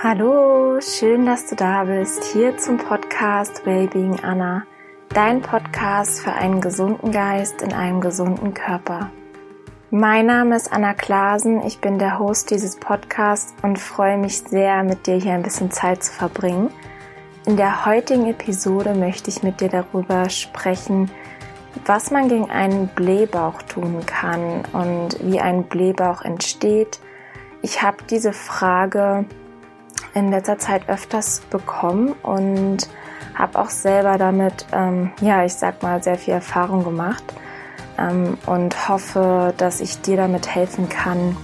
Hallo, schön, dass du da bist, hier zum Podcast Wellbeing Anna, dein Podcast für einen gesunden Geist in einem gesunden Körper. Mein Name ist Anna Klasen, ich bin der Host dieses Podcasts und freue mich sehr, mit dir hier ein bisschen Zeit zu verbringen. In der heutigen Episode möchte ich mit dir darüber sprechen, was man gegen einen Blähbauch tun kann und wie ein Blähbauch entsteht. Ich habe diese Frage in letzter Zeit öfters bekommen und habe auch selber damit, ähm, ja, ich sag mal, sehr viel Erfahrung gemacht ähm, und hoffe, dass ich dir damit helfen kann,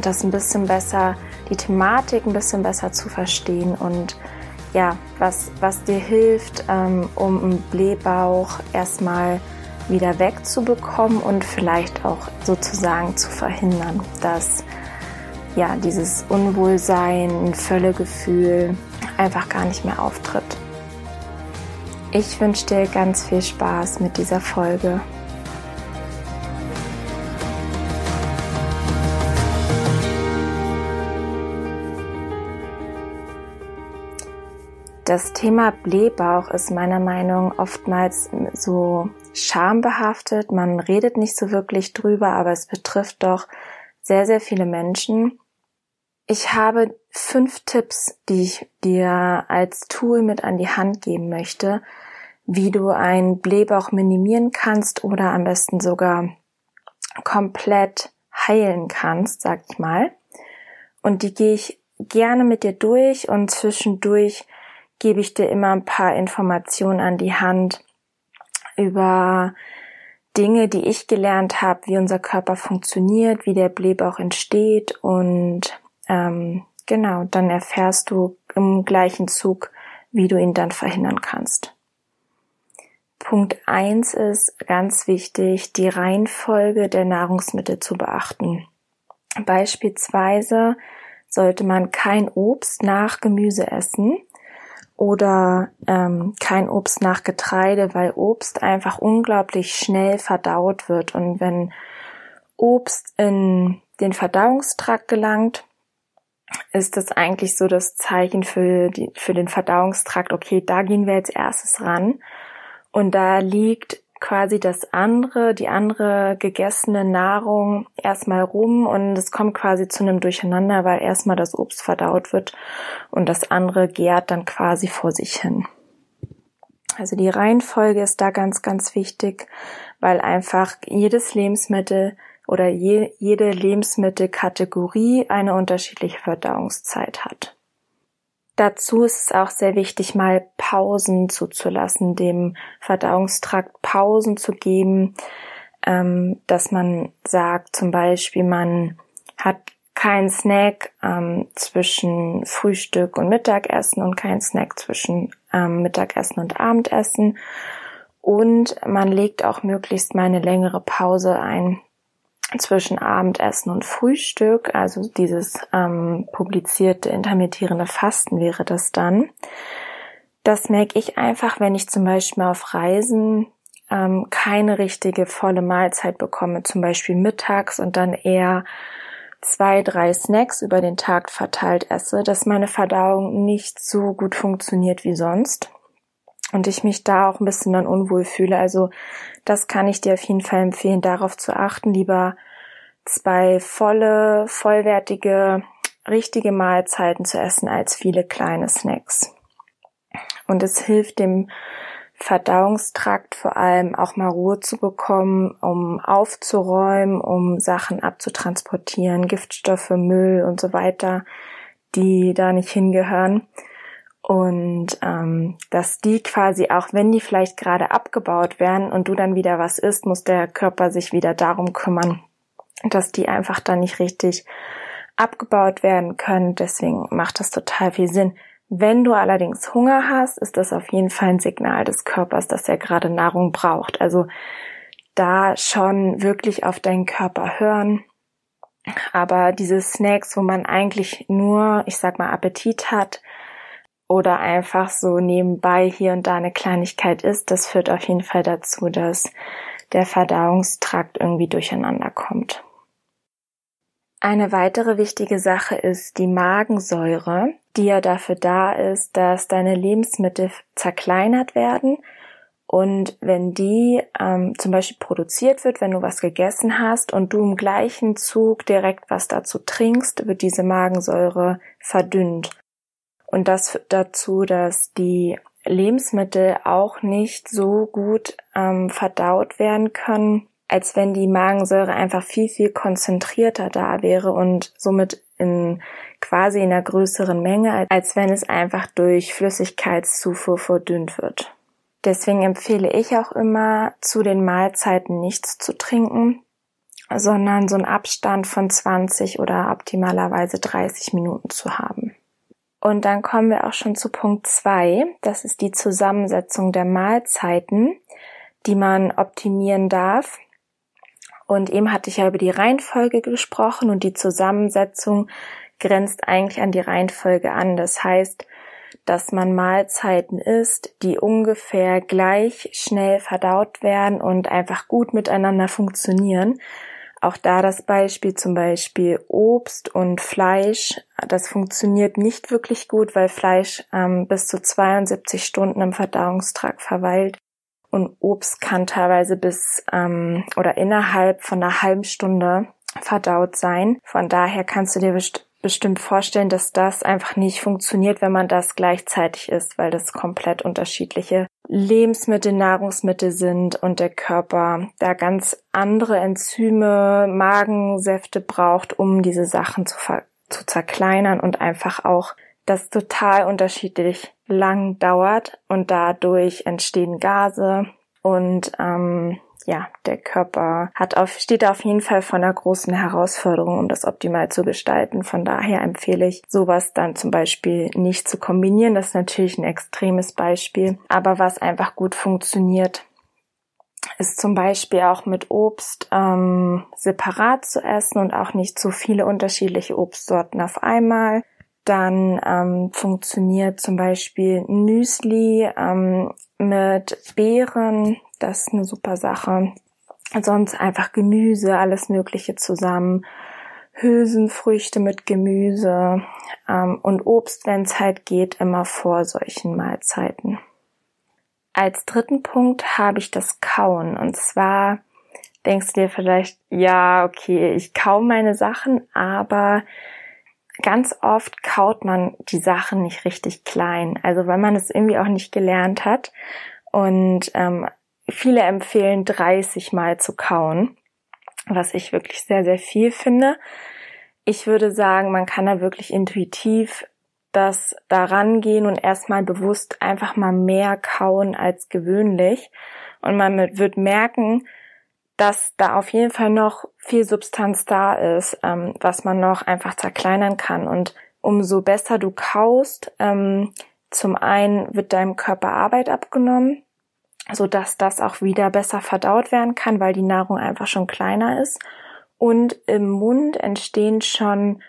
das ein bisschen besser, die Thematik ein bisschen besser zu verstehen und ja, was, was dir hilft, ähm, um einen Blähbauch erstmal wieder wegzubekommen und vielleicht auch sozusagen zu verhindern, dass ja dieses Unwohlsein, Völlegefühl einfach gar nicht mehr auftritt. Ich wünsche dir ganz viel Spaß mit dieser Folge. Das Thema Blähbauch ist meiner Meinung nach oftmals so schambehaftet. Man redet nicht so wirklich drüber, aber es betrifft doch sehr, sehr viele Menschen. Ich habe fünf Tipps, die ich dir als Tool mit an die Hand geben möchte, wie du einen Blähbauch minimieren kannst oder am besten sogar komplett heilen kannst, sag ich mal. Und die gehe ich gerne mit dir durch und zwischendurch gebe ich dir immer ein paar Informationen an die Hand über Dinge, die ich gelernt habe, wie unser Körper funktioniert, wie der Blähbauch entsteht und ähm, genau, dann erfährst du im gleichen Zug, wie du ihn dann verhindern kannst. Punkt eins ist ganz wichtig, die Reihenfolge der Nahrungsmittel zu beachten. Beispielsweise sollte man kein Obst nach Gemüse essen, oder ähm, kein Obst nach Getreide, weil Obst einfach unglaublich schnell verdaut wird. Und wenn Obst in den Verdauungstrakt gelangt, ist das eigentlich so das Zeichen für, die, für den Verdauungstrakt, okay, da gehen wir als erstes ran. Und da liegt quasi das andere, die andere gegessene Nahrung erstmal rum und es kommt quasi zu einem Durcheinander, weil erstmal das Obst verdaut wird und das andere gärt dann quasi vor sich hin. Also die Reihenfolge ist da ganz, ganz wichtig, weil einfach jedes Lebensmittel oder je, jede Lebensmittelkategorie eine unterschiedliche Verdauungszeit hat. Dazu ist es auch sehr wichtig, mal Pausen zuzulassen, dem Verdauungstrakt Pausen zu geben, ähm, dass man sagt, zum Beispiel, man hat keinen Snack ähm, zwischen Frühstück und Mittagessen und keinen Snack zwischen ähm, Mittagessen und Abendessen. Und man legt auch möglichst mal eine längere Pause ein zwischen Abendessen und Frühstück, also dieses ähm, publizierte intermittierende Fasten wäre das dann. Das merke ich einfach, wenn ich zum Beispiel auf Reisen ähm, keine richtige volle Mahlzeit bekomme, zum Beispiel mittags und dann eher zwei, drei Snacks über den Tag verteilt esse, dass meine Verdauung nicht so gut funktioniert wie sonst und ich mich da auch ein bisschen dann unwohl fühle. Also das kann ich dir auf jeden Fall empfehlen, darauf zu achten, lieber zwei volle, vollwertige, richtige Mahlzeiten zu essen als viele kleine Snacks. Und es hilft dem Verdauungstrakt vor allem auch mal Ruhe zu bekommen, um aufzuräumen, um Sachen abzutransportieren, Giftstoffe, Müll und so weiter, die da nicht hingehören. Und ähm, dass die quasi auch, wenn die vielleicht gerade abgebaut werden und du dann wieder was isst, muss der Körper sich wieder darum kümmern, dass die einfach dann nicht richtig abgebaut werden können. Deswegen macht das total viel Sinn. Wenn du allerdings Hunger hast, ist das auf jeden Fall ein Signal des Körpers, dass er gerade Nahrung braucht. Also da schon wirklich auf deinen Körper hören. Aber diese Snacks, wo man eigentlich nur, ich sag mal, Appetit hat oder einfach so nebenbei hier und da eine Kleinigkeit ist, das führt auf jeden Fall dazu, dass der Verdauungstrakt irgendwie durcheinander kommt. Eine weitere wichtige Sache ist die Magensäure. die ja dafür da ist, dass deine Lebensmittel zerkleinert werden. Und wenn die ähm, zum Beispiel produziert wird, wenn du was gegessen hast und du im gleichen Zug direkt was dazu trinkst, wird diese Magensäure verdünnt. Und das führt dazu, dass die Lebensmittel auch nicht so gut ähm, verdaut werden können, als wenn die Magensäure einfach viel, viel konzentrierter da wäre und somit in quasi in einer größeren Menge, als wenn es einfach durch Flüssigkeitszufuhr verdünnt wird. Deswegen empfehle ich auch immer, zu den Mahlzeiten nichts zu trinken, sondern so einen Abstand von 20 oder optimalerweise 30 Minuten zu haben. Und dann kommen wir auch schon zu Punkt zwei. Das ist die Zusammensetzung der Mahlzeiten, die man optimieren darf. Und eben hatte ich ja über die Reihenfolge gesprochen und die Zusammensetzung grenzt eigentlich an die Reihenfolge an. Das heißt, dass man Mahlzeiten isst, die ungefähr gleich schnell verdaut werden und einfach gut miteinander funktionieren. Auch da das Beispiel zum Beispiel Obst und Fleisch. Das funktioniert nicht wirklich gut, weil Fleisch ähm, bis zu 72 Stunden im Verdauungstrakt verweilt und Obst kann teilweise bis ähm, oder innerhalb von einer halben Stunde verdaut sein. Von daher kannst du dir best bestimmt vorstellen, dass das einfach nicht funktioniert, wenn man das gleichzeitig isst, weil das komplett unterschiedliche Lebensmittel, Nahrungsmittel sind und der Körper da ganz andere Enzyme, Magensäfte braucht, um diese Sachen zu, zu zerkleinern und einfach auch das total unterschiedlich lang dauert und dadurch entstehen Gase und ähm, ja, der Körper hat auf, steht auf jeden Fall vor einer großen Herausforderung, um das optimal zu gestalten. Von daher empfehle ich, sowas dann zum Beispiel nicht zu kombinieren. Das ist natürlich ein extremes Beispiel. Aber was einfach gut funktioniert, ist zum Beispiel auch mit Obst ähm, separat zu essen und auch nicht zu viele unterschiedliche Obstsorten auf einmal. Dann ähm, funktioniert zum Beispiel Müsli ähm, mit Beeren, das ist eine super Sache. Sonst einfach Gemüse, alles Mögliche zusammen. Hülsenfrüchte mit Gemüse ähm, und Obst, wenn es halt geht, immer vor solchen Mahlzeiten. Als dritten Punkt habe ich das Kauen. Und zwar denkst du dir vielleicht, ja, okay, ich kau meine Sachen, aber ganz oft kaut man die Sachen nicht richtig klein. Also weil man es irgendwie auch nicht gelernt hat. Und ähm, Viele empfehlen 30 Mal zu kauen, was ich wirklich sehr, sehr viel finde. Ich würde sagen, man kann da wirklich intuitiv das daran gehen und erstmal bewusst einfach mal mehr kauen als gewöhnlich. Und man wird merken, dass da auf jeden Fall noch viel Substanz da ist, ähm, was man noch einfach zerkleinern kann. Und umso besser du kaust, ähm, zum einen wird deinem Körper Arbeit abgenommen, so dass das auch wieder besser verdaut werden kann, weil die Nahrung einfach schon kleiner ist. Und im Mund entstehen schon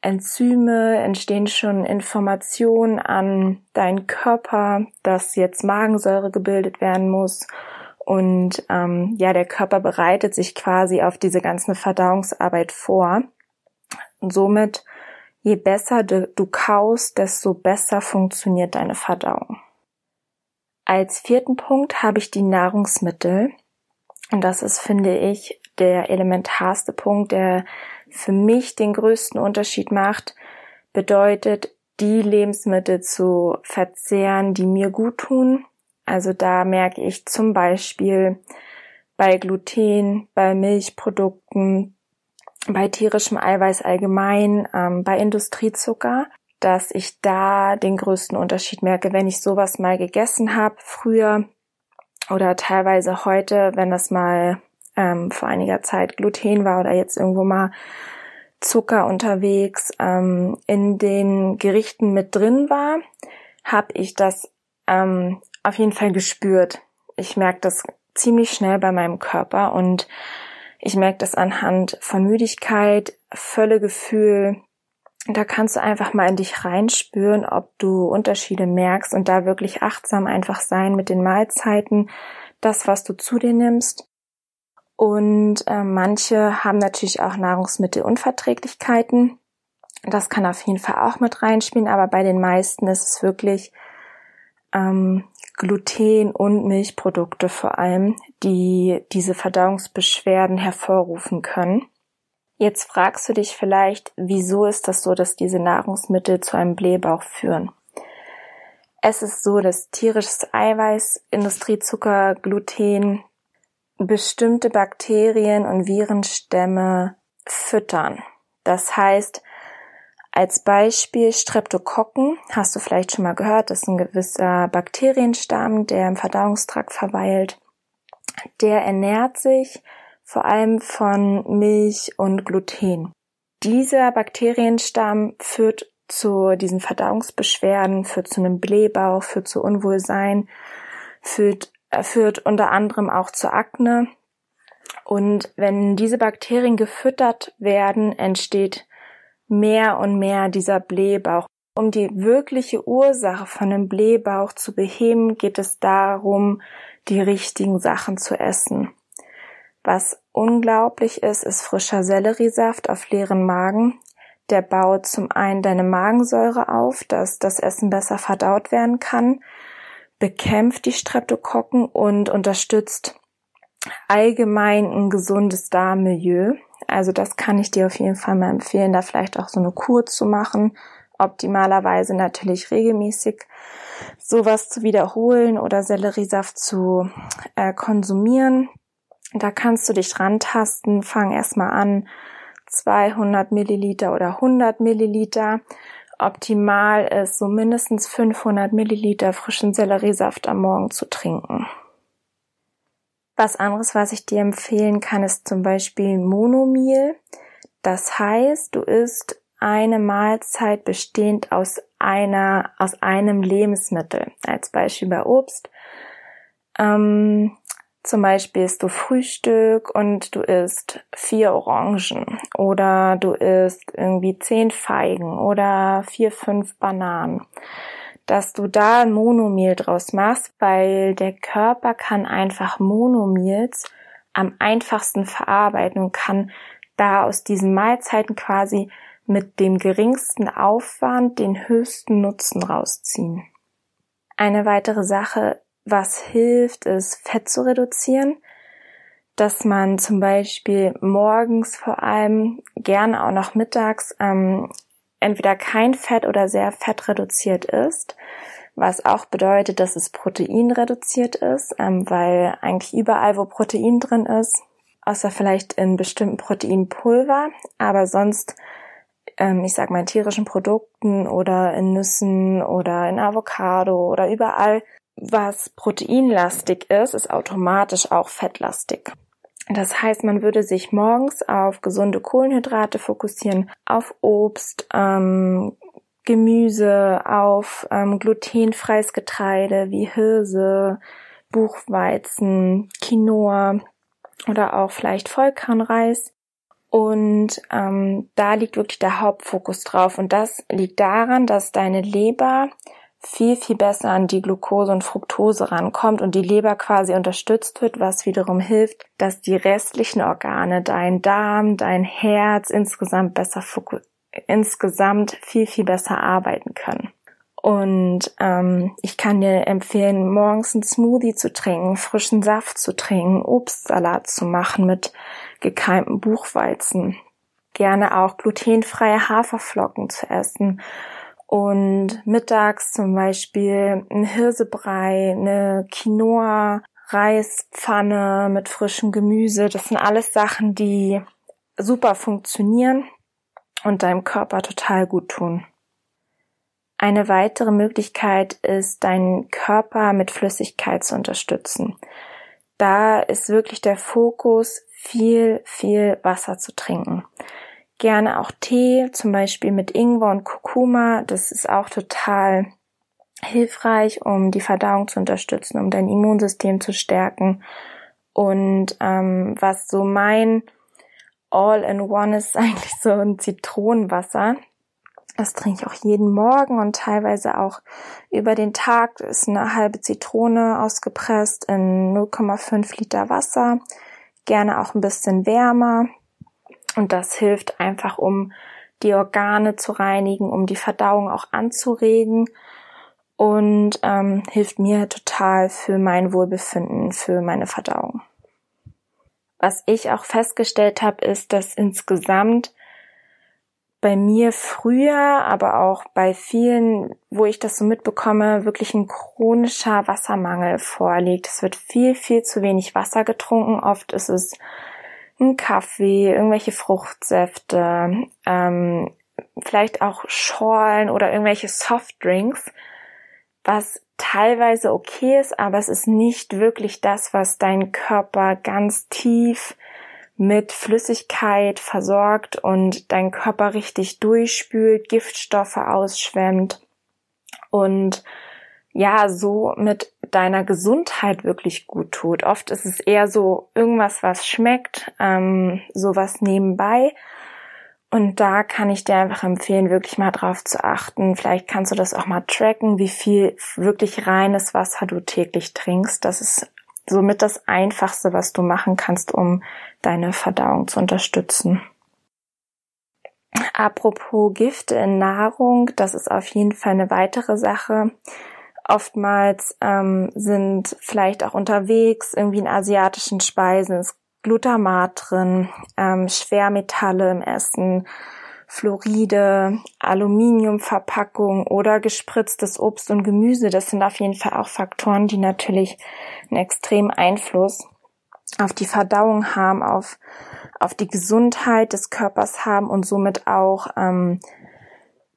Enzyme, entstehen schon Informationen an deinen Körper, dass jetzt Magensäure gebildet werden muss. Und ähm, ja, der Körper bereitet sich quasi auf diese ganze Verdauungsarbeit vor. Und somit, je besser du, du kaust, desto besser funktioniert deine Verdauung. Als vierten Punkt habe ich die Nahrungsmittel. Und das ist, finde ich, der elementarste Punkt, der für mich den größten Unterschied macht, bedeutet, die Lebensmittel zu verzehren, die mir gut tun. Also da merke ich zum Beispiel bei Gluten, bei Milchprodukten, bei tierischem Eiweiß allgemein, ähm, bei Industriezucker, dass ich da den größten Unterschied merke, wenn ich sowas mal gegessen habe früher oder teilweise heute, wenn das mal ähm, vor einiger Zeit Gluten war oder jetzt irgendwo mal Zucker unterwegs ähm, in den Gerichten mit drin war, habe ich das ähm, auf jeden Fall gespürt. Ich merke das ziemlich schnell bei meinem Körper und ich merke das anhand von Müdigkeit, Völlegefühl, da kannst du einfach mal in dich reinspüren, ob du Unterschiede merkst und da wirklich achtsam einfach sein mit den Mahlzeiten, das, was du zu dir nimmst. Und äh, manche haben natürlich auch Nahrungsmittelunverträglichkeiten. Das kann auf jeden Fall auch mit reinspielen, aber bei den meisten ist es wirklich ähm, Gluten und Milchprodukte vor allem, die diese Verdauungsbeschwerden hervorrufen können. Jetzt fragst du dich vielleicht, wieso ist das so, dass diese Nahrungsmittel zu einem Blähbauch führen? Es ist so, dass tierisches Eiweiß, Industriezucker, Gluten bestimmte Bakterien und Virenstämme füttern. Das heißt, als Beispiel Streptokokken, hast du vielleicht schon mal gehört, das ist ein gewisser Bakterienstamm, der im Verdauungstrakt verweilt. Der ernährt sich vor allem von Milch und Gluten. Dieser Bakterienstamm führt zu diesen Verdauungsbeschwerden, führt zu einem Blähbauch, führt zu Unwohlsein, führt, äh, führt unter anderem auch zu Akne. Und wenn diese Bakterien gefüttert werden, entsteht mehr und mehr dieser Blähbauch. Um die wirkliche Ursache von einem Blähbauch zu beheben, geht es darum, die richtigen Sachen zu essen. Was unglaublich ist, ist frischer Selleriesaft auf leeren Magen. Der baut zum einen deine Magensäure auf, dass das Essen besser verdaut werden kann, bekämpft die Streptokokken und unterstützt allgemein ein gesundes Darmmilieu. Also das kann ich dir auf jeden Fall mal empfehlen, da vielleicht auch so eine Kur zu machen. Optimalerweise natürlich regelmäßig sowas zu wiederholen oder Selleriesaft zu äh, konsumieren. Da kannst du dich rantasten. Fang erstmal an, 200 Milliliter oder 100 Milliliter. Optimal ist so mindestens 500 Milliliter frischen Selleriesaft am Morgen zu trinken. Was anderes, was ich dir empfehlen kann, ist zum Beispiel Monomil. Das heißt, du isst eine Mahlzeit bestehend aus einer, aus einem Lebensmittel. Als Beispiel bei Obst. Ähm, zum Beispiel isst du Frühstück und du isst vier Orangen oder du isst irgendwie zehn Feigen oder vier, fünf Bananen dass du da ein Monomehl draus machst, weil der Körper kann einfach Monomils am einfachsten verarbeiten und kann da aus diesen Mahlzeiten quasi mit dem geringsten Aufwand den höchsten Nutzen rausziehen. Eine weitere Sache, was hilft, ist Fett zu reduzieren, dass man zum Beispiel morgens vor allem gerne auch noch mittags ähm, entweder kein Fett oder sehr fettreduziert ist, was auch bedeutet, dass es proteinreduziert ist, ähm, weil eigentlich überall, wo Protein drin ist, außer vielleicht in bestimmten Proteinpulver, aber sonst, ähm, ich sag mal in tierischen Produkten oder in Nüssen oder in Avocado oder überall, was proteinlastig ist, ist automatisch auch fettlastig. Das heißt, man würde sich morgens auf gesunde Kohlenhydrate fokussieren, auf Obst, ähm, Gemüse, auf ähm, glutenfreies Getreide wie Hirse, Buchweizen, Quinoa oder auch vielleicht Vollkornreis. Und ähm, da liegt wirklich der Hauptfokus drauf. Und das liegt daran, dass deine Leber viel, viel besser an die Glucose und Fructose rankommt und die Leber quasi unterstützt wird, was wiederum hilft, dass die restlichen Organe, dein Darm, dein Herz insgesamt besser insgesamt viel, viel besser arbeiten können. Und ähm, ich kann dir empfehlen, morgens einen Smoothie zu trinken, frischen Saft zu trinken, Obstsalat zu machen mit gekeimtem Buchweizen. Gerne auch glutenfreie Haferflocken zu essen und mittags zum Beispiel ein Hirsebrei, eine Quinoa, Reispfanne mit frischem Gemüse. Das sind alles Sachen, die super funktionieren und deinem Körper total gut tun. Eine weitere Möglichkeit ist, deinen Körper mit Flüssigkeit zu unterstützen. Da ist wirklich der Fokus, viel, viel Wasser zu trinken. Gerne auch Tee, zum Beispiel mit Ingwer und Kurkuma. Das ist auch total hilfreich, um die Verdauung zu unterstützen, um dein Immunsystem zu stärken. Und ähm, was so mein All-in-One ist eigentlich so ein Zitronenwasser. Das trinke ich auch jeden Morgen und teilweise auch über den Tag. Das ist eine halbe Zitrone ausgepresst in 0,5 Liter Wasser. Gerne auch ein bisschen wärmer. Und das hilft einfach, um die Organe zu reinigen, um die Verdauung auch anzuregen und ähm, hilft mir total für mein Wohlbefinden, für meine Verdauung. Was ich auch festgestellt habe, ist, dass insgesamt bei mir früher, aber auch bei vielen, wo ich das so mitbekomme, wirklich ein chronischer Wassermangel vorliegt. Es wird viel, viel zu wenig Wasser getrunken. Oft ist es ein Kaffee, irgendwelche Fruchtsäfte, ähm, vielleicht auch Schorlen oder irgendwelche Softdrinks, was teilweise okay ist, aber es ist nicht wirklich das, was dein Körper ganz tief mit Flüssigkeit versorgt und dein Körper richtig durchspült, Giftstoffe ausschwemmt. Und ja, so mit deiner Gesundheit wirklich gut tut. Oft ist es eher so irgendwas, was schmeckt, ähm, sowas nebenbei. Und da kann ich dir einfach empfehlen, wirklich mal drauf zu achten. Vielleicht kannst du das auch mal tracken, wie viel wirklich reines Wasser du täglich trinkst. Das ist somit das Einfachste, was du machen kannst, um deine Verdauung zu unterstützen. Apropos Gifte in Nahrung, das ist auf jeden Fall eine weitere Sache. Oftmals ähm, sind vielleicht auch unterwegs irgendwie in asiatischen Speisen ist Glutamat drin, ähm, Schwermetalle im Essen, Fluoride, Aluminiumverpackung oder gespritztes Obst und Gemüse. Das sind auf jeden Fall auch Faktoren, die natürlich einen extremen Einfluss auf die Verdauung haben, auf, auf die Gesundheit des Körpers haben und somit auch ähm,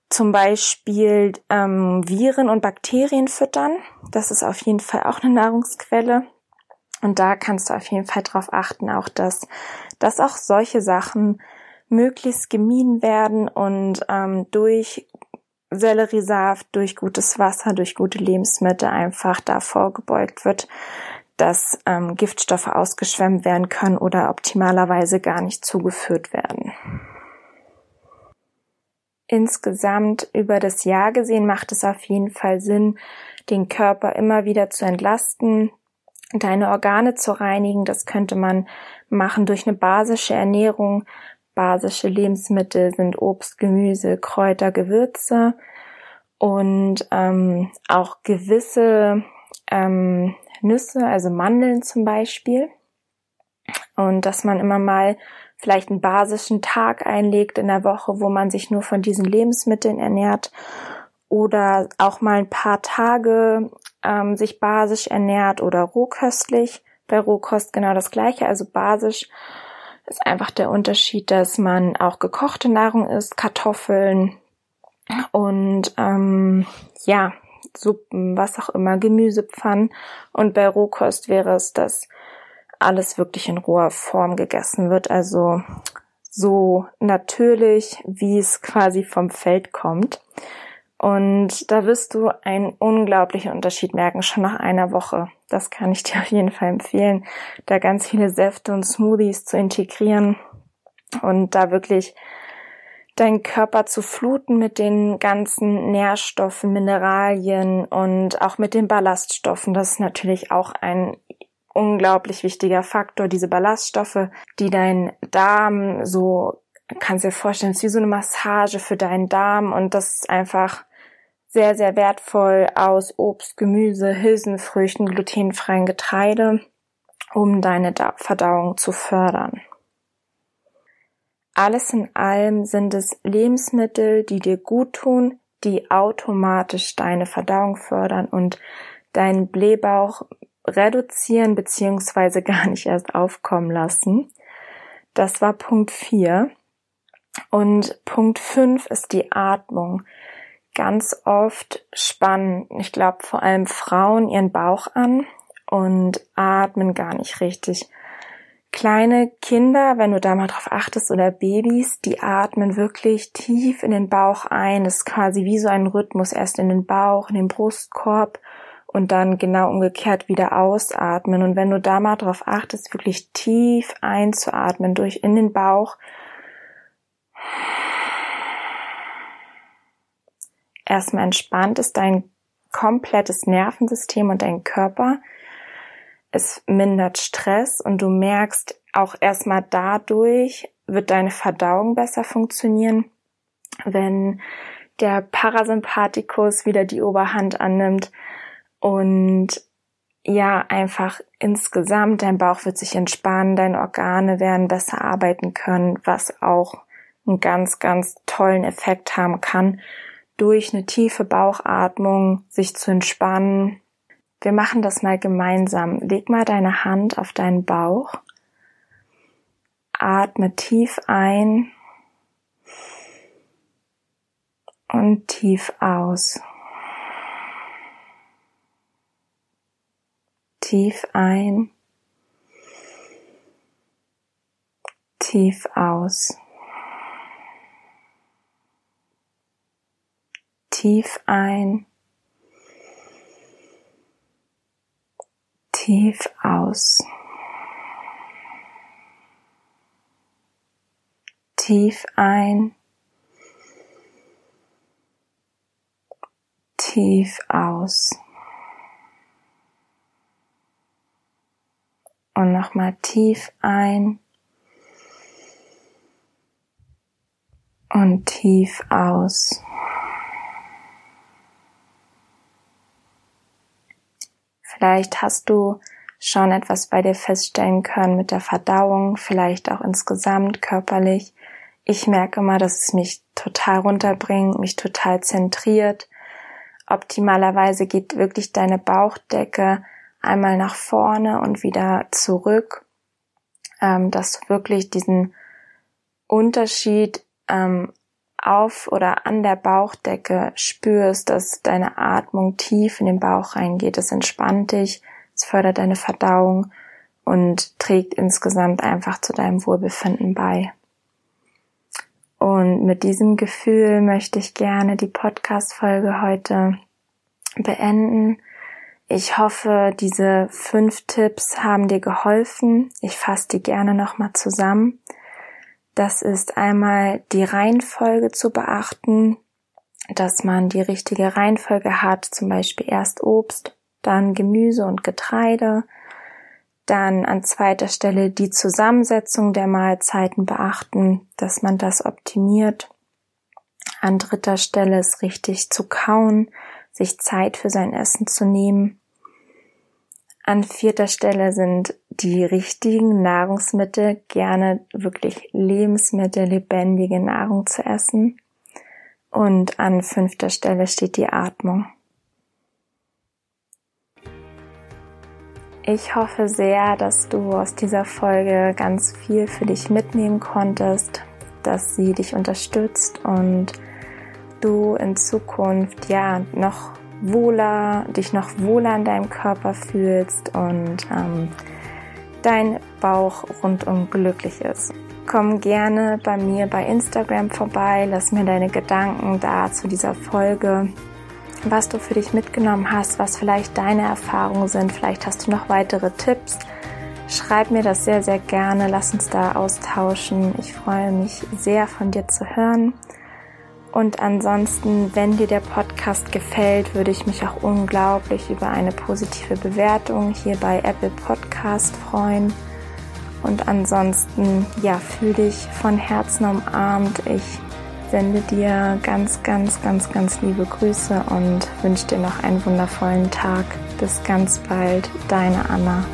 zum Beispiel ähm, Viren und Bakterien füttern. Das ist auf jeden Fall auch eine Nahrungsquelle. Und da kannst du auf jeden Fall darauf achten, auch dass, dass auch solche Sachen möglichst gemieden werden und ähm, durch Selleriesaft, durch gutes Wasser, durch gute Lebensmittel einfach davor gebeugt wird, dass ähm, Giftstoffe ausgeschwemmt werden können oder optimalerweise gar nicht zugeführt werden. Insgesamt über das Jahr gesehen macht es auf jeden Fall Sinn, den Körper immer wieder zu entlasten, deine Organe zu reinigen. Das könnte man machen durch eine basische Ernährung, basische Lebensmittel sind Obst, Gemüse, Kräuter, Gewürze und ähm, auch gewisse ähm, Nüsse, also Mandeln zum Beispiel. Und dass man immer mal vielleicht einen basischen Tag einlegt in der Woche, wo man sich nur von diesen Lebensmitteln ernährt oder auch mal ein paar Tage ähm, sich basisch ernährt oder rohköstlich. Bei Rohkost genau das gleiche, also basisch ist einfach der Unterschied, dass man auch gekochte Nahrung isst, Kartoffeln und ähm, ja, Suppen, was auch immer, Gemüsepfannen. Und bei Rohkost wäre es, dass alles wirklich in roher Form gegessen wird, also so natürlich, wie es quasi vom Feld kommt. Und da wirst du einen unglaublichen Unterschied merken, schon nach einer Woche. Das kann ich dir auf jeden Fall empfehlen, da ganz viele Säfte und Smoothies zu integrieren und da wirklich deinen Körper zu fluten mit den ganzen Nährstoffen, Mineralien und auch mit den Ballaststoffen. Das ist natürlich auch ein unglaublich wichtiger Faktor, diese Ballaststoffe, die dein Darm so, kannst dir vorstellen, ist wie so eine Massage für deinen Darm und das ist einfach sehr, sehr wertvoll aus Obst, Gemüse, Hülsenfrüchten, glutenfreien Getreide, um deine Verdauung zu fördern. Alles in allem sind es Lebensmittel, die dir gut tun, die automatisch deine Verdauung fördern und deinen Blähbauch reduzieren bzw. gar nicht erst aufkommen lassen. Das war Punkt 4. Und Punkt 5 ist die Atmung ganz oft spannen, ich glaube vor allem Frauen, ihren Bauch an und atmen gar nicht richtig. Kleine Kinder, wenn du da mal drauf achtest, oder Babys, die atmen wirklich tief in den Bauch ein. Das ist quasi wie so ein Rhythmus. Erst in den Bauch, in den Brustkorb und dann genau umgekehrt wieder ausatmen. Und wenn du da mal drauf achtest, wirklich tief einzuatmen durch in den Bauch, erstmal entspannt ist dein komplettes Nervensystem und dein Körper. Es mindert Stress und du merkst auch erstmal dadurch wird deine Verdauung besser funktionieren. wenn der Parasympathikus wieder die Oberhand annimmt und ja, einfach insgesamt dein Bauch wird sich entspannen, deine Organe werden besser arbeiten können, was auch einen ganz, ganz tollen Effekt haben kann, durch eine tiefe Bauchatmung sich zu entspannen. Wir machen das mal gemeinsam. Leg mal deine Hand auf deinen Bauch. Atme tief ein und tief aus. Tief ein, tief aus. Tief ein, tief aus. Tief ein, tief aus. Und nochmal tief ein und tief aus. Vielleicht hast du schon etwas bei dir feststellen können mit der Verdauung, vielleicht auch insgesamt körperlich. Ich merke immer, dass es mich total runterbringt, mich total zentriert. Optimalerweise geht wirklich deine Bauchdecke einmal nach vorne und wieder zurück, ähm, dass du wirklich diesen Unterschied ähm, auf oder an der Bauchdecke spürst, dass deine Atmung tief in den Bauch reingeht. Es entspannt dich, es fördert deine Verdauung und trägt insgesamt einfach zu deinem Wohlbefinden bei. Und mit diesem Gefühl möchte ich gerne die Podcast-Folge heute beenden. Ich hoffe, diese fünf Tipps haben dir geholfen. Ich fasse die gerne nochmal zusammen. Das ist einmal die Reihenfolge zu beachten, dass man die richtige Reihenfolge hat, zum Beispiel erst Obst, dann Gemüse und Getreide, dann an zweiter Stelle die Zusammensetzung der Mahlzeiten beachten, dass man das optimiert. An dritter Stelle ist richtig zu kauen, sich Zeit für sein Essen zu nehmen. An vierter Stelle sind die richtigen Nahrungsmittel, gerne wirklich Lebensmittel, lebendige Nahrung zu essen. Und an fünfter Stelle steht die Atmung. Ich hoffe sehr, dass du aus dieser Folge ganz viel für dich mitnehmen konntest, dass sie dich unterstützt und du in Zukunft ja noch wohler, dich noch wohler in deinem Körper fühlst und ähm, dein Bauch rundum glücklich ist. Komm gerne bei mir bei Instagram vorbei, lass mir deine Gedanken da zu dieser Folge, was du für dich mitgenommen hast, was vielleicht deine Erfahrungen sind, vielleicht hast du noch weitere Tipps. Schreib mir das sehr, sehr gerne, lass uns da austauschen. Ich freue mich sehr von dir zu hören. Und ansonsten, wenn dir der Podcast gefällt, würde ich mich auch unglaublich über eine positive Bewertung hier bei Apple Podcast freuen. Und ansonsten, ja, fühl dich von Herzen umarmt. Ich sende dir ganz, ganz, ganz, ganz liebe Grüße und wünsche dir noch einen wundervollen Tag. Bis ganz bald, deine Anna.